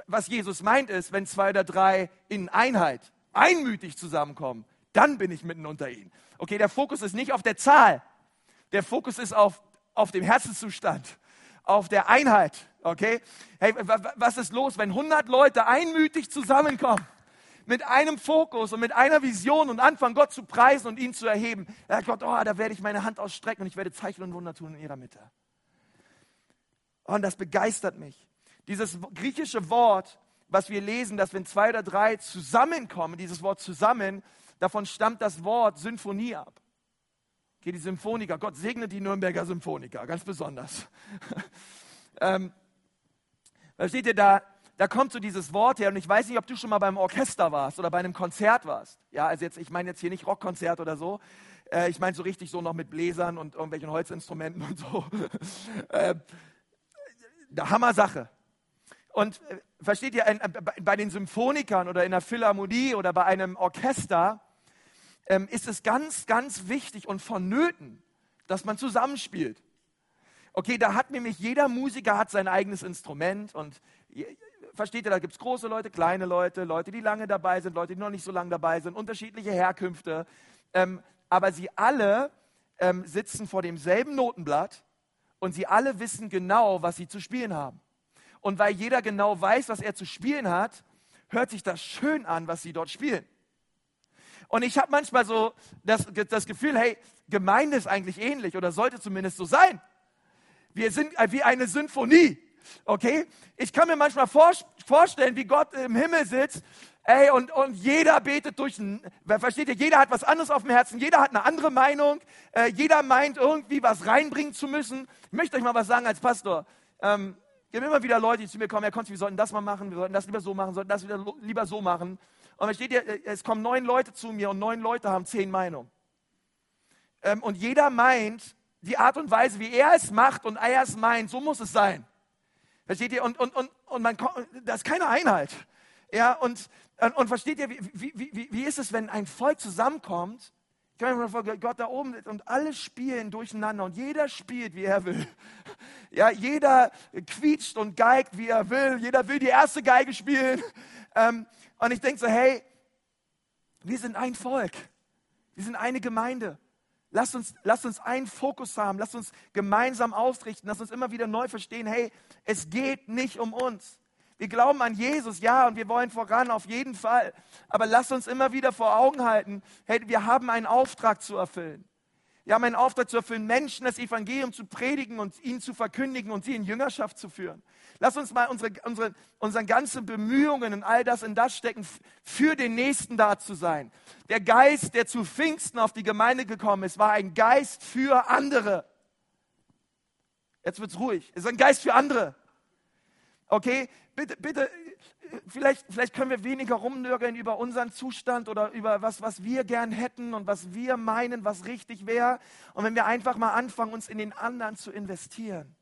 Speaker 1: was Jesus meint ist, wenn zwei oder drei in Einheit, einmütig zusammenkommen, dann bin ich mitten unter ihnen. Okay, der Fokus ist nicht auf der Zahl. Der Fokus ist auf, auf dem Herzenszustand, auf der Einheit. Okay? Hey, was ist los, wenn 100 Leute einmütig zusammenkommen? mit einem Fokus und mit einer Vision und anfangen, Gott zu preisen und ihn zu erheben. Da sagt Gott, oh, da werde ich meine Hand ausstrecken und ich werde Zeichen und Wunder tun in ihrer Mitte. Und das begeistert mich. Dieses griechische Wort, was wir lesen, dass wenn zwei oder drei zusammenkommen, dieses Wort zusammen, davon stammt das Wort Symphonie ab. Okay, die Symphoniker. Gott segne die Nürnberger Symphoniker, ganz besonders. ähm, versteht ihr, da, da kommt so dieses Wort her und ich weiß nicht, ob du schon mal beim Orchester warst oder bei einem Konzert warst. Ja, also jetzt, ich meine jetzt hier nicht Rockkonzert oder so. Äh, ich meine so richtig so noch mit Bläsern und irgendwelchen Holzinstrumenten und so. äh, Hammer-Sache. Und äh, versteht ihr, ein, äh, bei den Symphonikern oder in der Philharmonie oder bei einem Orchester ähm, ist es ganz, ganz wichtig und vonnöten, dass man zusammenspielt. Okay, da hat nämlich jeder Musiker hat sein eigenes Instrument und versteht ihr, da gibt es große Leute, kleine Leute, Leute, die lange dabei sind, Leute, die noch nicht so lange dabei sind, unterschiedliche Herkünfte. Ähm, aber sie alle ähm, sitzen vor demselben Notenblatt und sie alle wissen genau, was sie zu spielen haben. Und weil jeder genau weiß, was er zu spielen hat, hört sich das schön an, was sie dort spielen. Und ich habe manchmal so das, das Gefühl, hey, Gemeinde ist eigentlich ähnlich oder sollte zumindest so sein. Wir sind wie eine Symphonie. Okay? Ich kann mir manchmal vor, vorstellen, wie Gott im Himmel sitzt. Ey, und, und jeder betet durch, versteht ihr, jeder hat was anderes auf dem Herzen, jeder hat eine andere Meinung, äh, jeder meint irgendwie was reinbringen zu müssen. Ich möchte euch mal was sagen als Pastor. Ähm, es gibt immer wieder Leute, die zu mir kommen, Herr Konzi, wir sollten das mal machen, wir sollten das lieber so machen, wir sollten das wieder lieber so machen. Und dann steht hier, äh, es kommen neun Leute zu mir und neun Leute haben zehn Meinungen. Ähm, und jeder meint, die Art und Weise, wie er es macht und er es meint, so muss es sein. Versteht ihr? Und, und, und, und man kommt, da ist keine Einheit. Ja, und, und, versteht ihr, wie, wie, wie, wie ist es, wenn ein Volk zusammenkommt? Ich kann mir vorstellen, Gott da oben und alle spielen durcheinander und jeder spielt, wie er will. Ja, jeder quietscht und geigt, wie er will. Jeder will die erste Geige spielen. Ähm, und ich denke so, hey, wir sind ein Volk. Wir sind eine Gemeinde. Lasst uns, lasst uns einen Fokus haben. Lasst uns gemeinsam ausrichten. Lasst uns immer wieder neu verstehen, hey, es geht nicht um uns. Wir glauben an Jesus, ja, und wir wollen voran, auf jeden Fall. Aber lasst uns immer wieder vor Augen halten, hey, wir haben einen Auftrag zu erfüllen. Wir haben einen Auftrag zu erfüllen, Menschen das Evangelium zu predigen und ihnen zu verkündigen und sie in Jüngerschaft zu führen. Lass uns mal unsere, unsere, unsere ganzen Bemühungen und all das in das stecken, für den Nächsten da zu sein. Der Geist, der zu Pfingsten auf die Gemeinde gekommen ist, war ein Geist für andere. Jetzt wird's ruhig. Es ist ein Geist für andere. Okay? Bitte, bitte, vielleicht, vielleicht können wir weniger rumnörgeln über unseren Zustand oder über was, was wir gern hätten und was wir meinen, was richtig wäre. Und wenn wir einfach mal anfangen, uns in den anderen zu investieren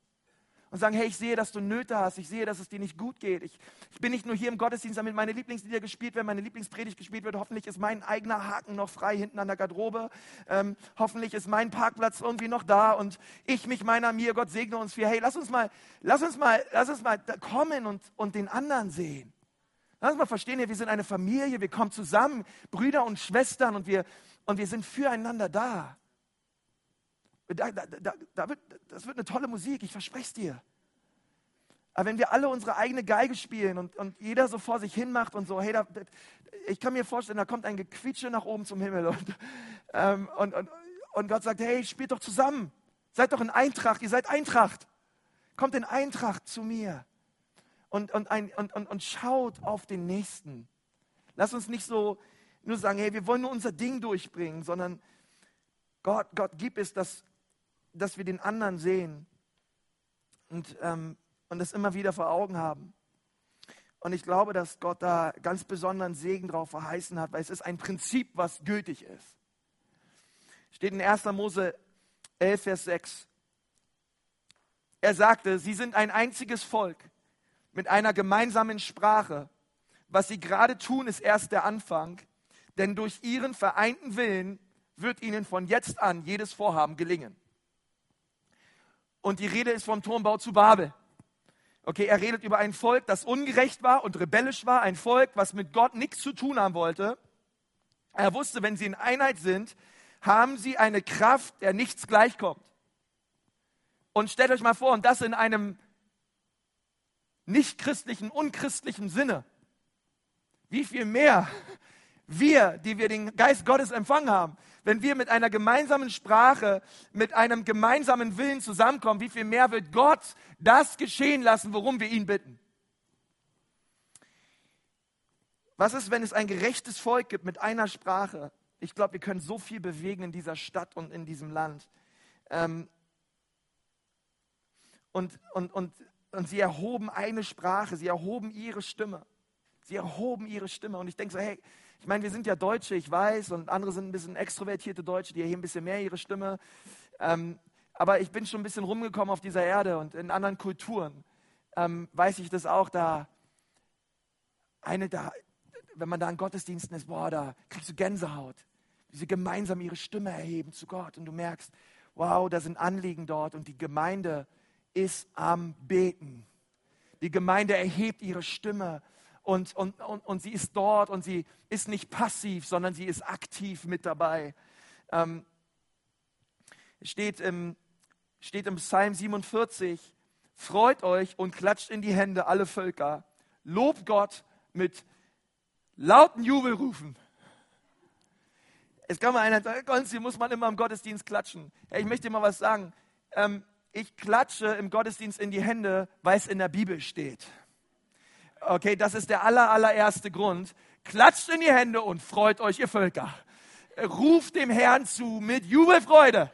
Speaker 1: und sagen, hey, ich sehe, dass du Nöte hast, ich sehe, dass es dir nicht gut geht. Ich, ich bin nicht nur hier im Gottesdienst, damit meine Lieblingslieder gespielt werden, meine Lieblingspredigt gespielt wird. Hoffentlich ist mein eigener Haken noch frei hinten an der Garderobe. Ähm, hoffentlich ist mein Parkplatz irgendwie noch da und ich mich meiner mir, Gott segne uns für, hey, lass uns mal, lass uns mal, lass uns mal kommen und, und den anderen sehen. Lass mal verstehen, wir sind eine Familie, wir kommen zusammen, Brüder und Schwestern und wir, und wir sind füreinander da. Da, da, da, da wird, das wird eine tolle Musik, ich verspreche es dir. Aber wenn wir alle unsere eigene Geige spielen und, und jeder so vor sich hin macht und so, hey, da, ich kann mir vorstellen, da kommt ein Gequietsche nach oben zum Himmel und, ähm, und, und, und Gott sagt, hey, spielt doch zusammen. Seid doch in Eintracht, ihr seid Eintracht. Kommt in Eintracht zu mir und, und, ein, und, und, und schaut auf den Nächsten. Lass uns nicht so nur sagen, hey, wir wollen nur unser Ding durchbringen, sondern Gott, Gott gibt es, dass, dass wir den anderen sehen und, ähm, und das immer wieder vor Augen haben. Und ich glaube, dass Gott da ganz besonderen Segen drauf verheißen hat, weil es ist ein Prinzip, was gültig ist. Steht in 1. Mose 11, Vers 6. Er sagte, sie sind ein einziges Volk mit einer gemeinsamen Sprache. Was sie gerade tun, ist erst der Anfang, denn durch ihren vereinten Willen wird ihnen von jetzt an jedes Vorhaben gelingen. Und die Rede ist vom Turmbau zu Babel. Okay, er redet über ein Volk, das ungerecht war und rebellisch war, ein Volk, was mit Gott nichts zu tun haben wollte. Er wusste, wenn sie in Einheit sind, haben sie eine Kraft, der nichts gleichkommt. Und stellt euch mal vor, und das in einem nicht-christlichen, unchristlichen Sinne. Wie viel mehr wir, die wir den Geist Gottes empfangen haben, wenn wir mit einer gemeinsamen Sprache, mit einem gemeinsamen Willen zusammenkommen, wie viel mehr wird Gott das geschehen lassen, worum wir ihn bitten? Was ist, wenn es ein gerechtes Volk gibt mit einer Sprache? Ich glaube, wir können so viel bewegen in dieser Stadt und in diesem Land. Ähm, und, und, und, und sie erhoben eine Sprache, sie erhoben ihre Stimme. Sie erhoben ihre Stimme. Und ich denke so, hey, ich meine, wir sind ja Deutsche, ich weiß, und andere sind ein bisschen extrovertierte Deutsche, die erheben ein bisschen mehr ihre Stimme. Ähm, aber ich bin schon ein bisschen rumgekommen auf dieser Erde und in anderen Kulturen ähm, weiß ich das auch, da eine da, wenn man da in Gottesdiensten ist, boah, da kriegst du Gänsehaut, wie sie gemeinsam ihre Stimme erheben zu Gott und du merkst, wow, da sind Anliegen dort und die Gemeinde ist am Beten. Die Gemeinde erhebt ihre Stimme und, und, und, und sie ist dort und sie ist nicht passiv, sondern sie ist aktiv mit dabei. Ähm, steht, im, steht im Psalm 47, freut euch und klatscht in die Hände alle Völker, lobt Gott mit lauten Jubelrufen. Es kann mal einer sagen, Konzi, muss man immer im Gottesdienst klatschen. Hey, ich möchte dir mal was sagen. Ähm, ich klatsche im Gottesdienst in die Hände, weil es in der Bibel steht. Okay, das ist der aller, allererste Grund. Klatscht in die Hände und freut euch, ihr Völker. Ruft dem Herrn zu mit Jubelfreude.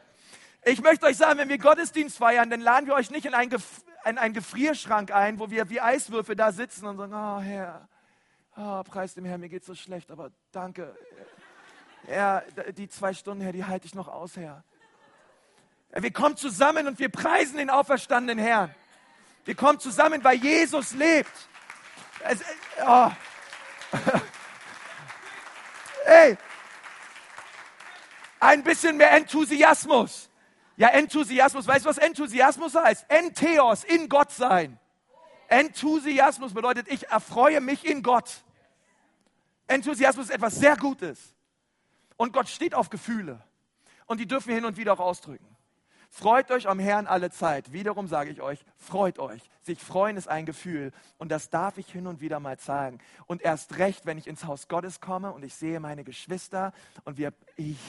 Speaker 1: Ich möchte euch sagen, wenn wir Gottesdienst feiern, dann laden wir euch nicht in einen, Gef in einen Gefrierschrank ein, wo wir wie Eiswürfe da sitzen und sagen, oh Herr, oh, preis dem Herrn, mir geht so schlecht, aber danke. Ja, die zwei Stunden, Herr, die halte ich noch aus, Herr. Wir kommen zusammen und wir preisen den auferstandenen Herrn. Wir kommen zusammen, weil Jesus lebt. Es, oh. Hey, ein bisschen mehr Enthusiasmus. Ja, Enthusiasmus, weißt du, was Enthusiasmus heißt? Entheos, in Gott sein. Enthusiasmus bedeutet, ich erfreue mich in Gott. Enthusiasmus ist etwas sehr Gutes. Und Gott steht auf Gefühle. Und die dürfen wir hin und wieder auch ausdrücken. Freut euch am Herrn alle Zeit. Wiederum sage ich euch, freut euch. Sich freuen ist ein Gefühl. Und das darf ich hin und wieder mal sagen. Und erst recht, wenn ich ins Haus Gottes komme und ich sehe meine Geschwister und wir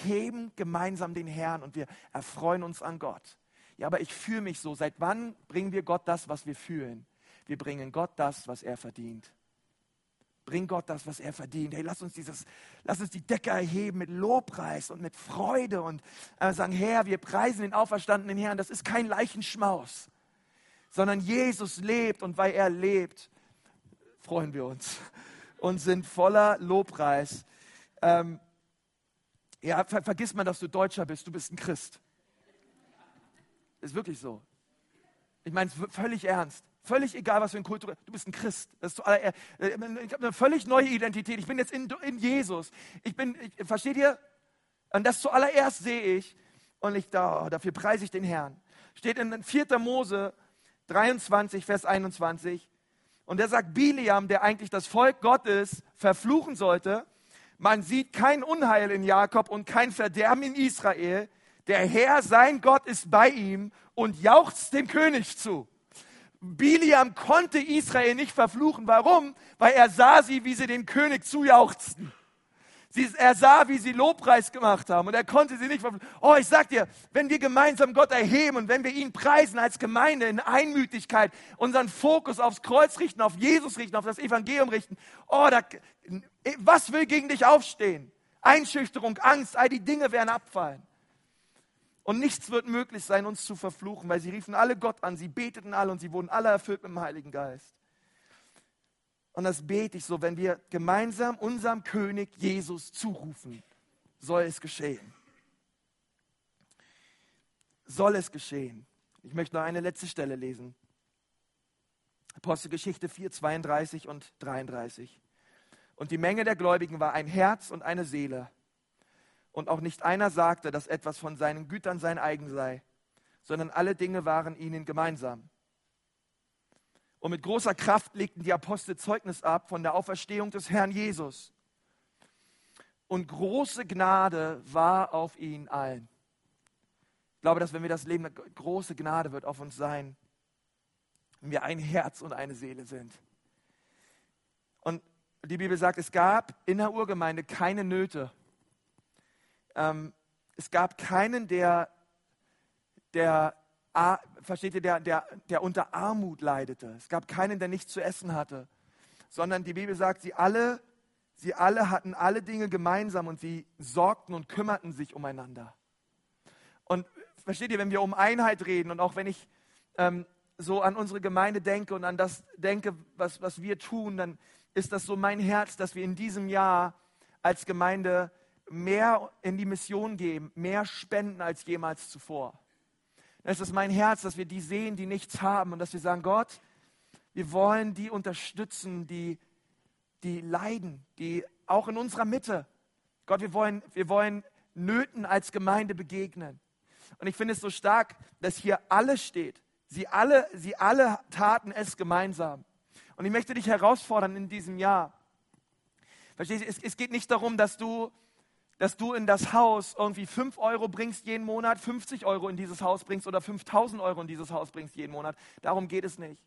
Speaker 1: heben gemeinsam den Herrn und wir erfreuen uns an Gott. Ja, aber ich fühle mich so. Seit wann bringen wir Gott das, was wir fühlen? Wir bringen Gott das, was er verdient. Bring Gott das, was er verdient. Hey, lass uns dieses, lass uns die Decke erheben mit Lobpreis und mit Freude und äh, sagen, Herr, wir preisen den auferstandenen Herrn. Das ist kein Leichenschmaus, sondern Jesus lebt und weil er lebt, freuen wir uns und sind voller Lobpreis. Ähm, ja, ver vergiss mal, dass du Deutscher bist. Du bist ein Christ. Ist wirklich so. Ich meine es völlig ernst. Völlig egal, was für ein Kultur. Du bist ein Christ. Das ist äh, ich habe eine völlig neue Identität. Ich bin jetzt in, in Jesus. Ich bin, ich, versteht ihr? Und das zuallererst sehe ich und ich da, dafür preise ich den Herrn. Steht in 4. Mose 23, Vers 21. Und der sagt, Biliam, der eigentlich das Volk Gottes verfluchen sollte, man sieht kein Unheil in Jakob und kein Verderben in Israel. Der Herr, sein Gott, ist bei ihm und jauchzt dem König zu. Biliam konnte Israel nicht verfluchen. Warum? Weil er sah sie, wie sie den König zujauchzten. Sie, er sah, wie sie Lobpreis gemacht haben und er konnte sie nicht verfluchen. Oh, ich sag dir, wenn wir gemeinsam Gott erheben und wenn wir ihn preisen als Gemeinde in Einmütigkeit, unseren Fokus aufs Kreuz richten, auf Jesus richten, auf das Evangelium richten, oh, da, was will gegen dich aufstehen? Einschüchterung, Angst, all die Dinge werden abfallen. Und nichts wird möglich sein, uns zu verfluchen, weil sie riefen alle Gott an, sie beteten alle und sie wurden alle erfüllt mit dem Heiligen Geist. Und das bete ich so, wenn wir gemeinsam unserem König Jesus zurufen, soll es geschehen. Soll es geschehen. Ich möchte noch eine letzte Stelle lesen. Apostelgeschichte 4, 32 und 33. Und die Menge der Gläubigen war ein Herz und eine Seele und auch nicht einer sagte, dass etwas von seinen Gütern sein eigen sei, sondern alle Dinge waren ihnen gemeinsam. Und mit großer Kraft legten die Apostel Zeugnis ab von der Auferstehung des Herrn Jesus. Und große Gnade war auf ihnen allen. Ich glaube, dass wenn wir das Leben, große Gnade wird auf uns sein, wenn wir ein Herz und eine Seele sind. Und die Bibel sagt, es gab in der Urgemeinde keine Nöte ähm, es gab keinen, der, der versteht ihr, der, der, der unter Armut leidete. Es gab keinen, der nichts zu essen hatte, sondern die Bibel sagt, sie alle Sie alle hatten alle Dinge gemeinsam und sie sorgten und kümmerten sich umeinander. Und versteht ihr, wenn wir um Einheit reden und auch wenn ich ähm, so an unsere Gemeinde denke und an das denke, was, was wir tun, dann ist das so mein Herz, dass wir in diesem Jahr als Gemeinde mehr in die Mission geben, mehr spenden als jemals zuvor. Es ist mein Herz, dass wir die sehen, die nichts haben und dass wir sagen, Gott, wir wollen die unterstützen, die, die leiden, die auch in unserer Mitte. Gott, wir wollen, wir wollen Nöten als Gemeinde begegnen. Und ich finde es so stark, dass hier alles steht. Sie alle, sie alle taten es gemeinsam. Und ich möchte dich herausfordern in diesem Jahr. Verstehst du, es, es geht nicht darum, dass du, dass du in das Haus irgendwie 5 Euro bringst jeden Monat, 50 Euro in dieses Haus bringst oder 5000 Euro in dieses Haus bringst jeden Monat. Darum geht es nicht.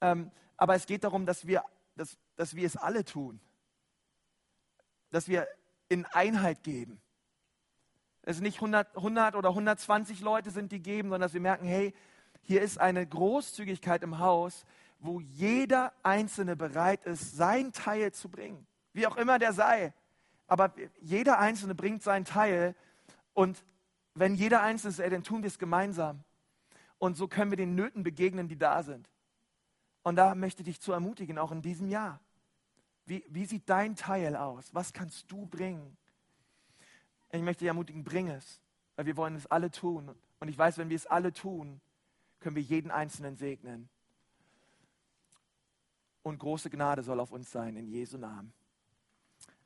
Speaker 1: Ähm, aber es geht darum, dass wir, dass, dass wir es alle tun. Dass wir in Einheit geben. Es nicht 100, 100 oder 120 Leute sind, die geben, sondern dass wir merken, hey, hier ist eine Großzügigkeit im Haus, wo jeder Einzelne bereit ist, sein Teil zu bringen. Wie auch immer der sei. Aber jeder Einzelne bringt seinen Teil. Und wenn jeder Einzelne ist, dann tun wir es gemeinsam. Und so können wir den Nöten begegnen, die da sind. Und da möchte ich dich zu ermutigen, auch in diesem Jahr. Wie, wie sieht dein Teil aus? Was kannst du bringen? Ich möchte dich ermutigen, bring es. Weil wir wollen es alle tun. Und ich weiß, wenn wir es alle tun, können wir jeden Einzelnen segnen. Und große Gnade soll auf uns sein, in Jesu Namen.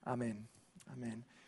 Speaker 1: Amen. Amen.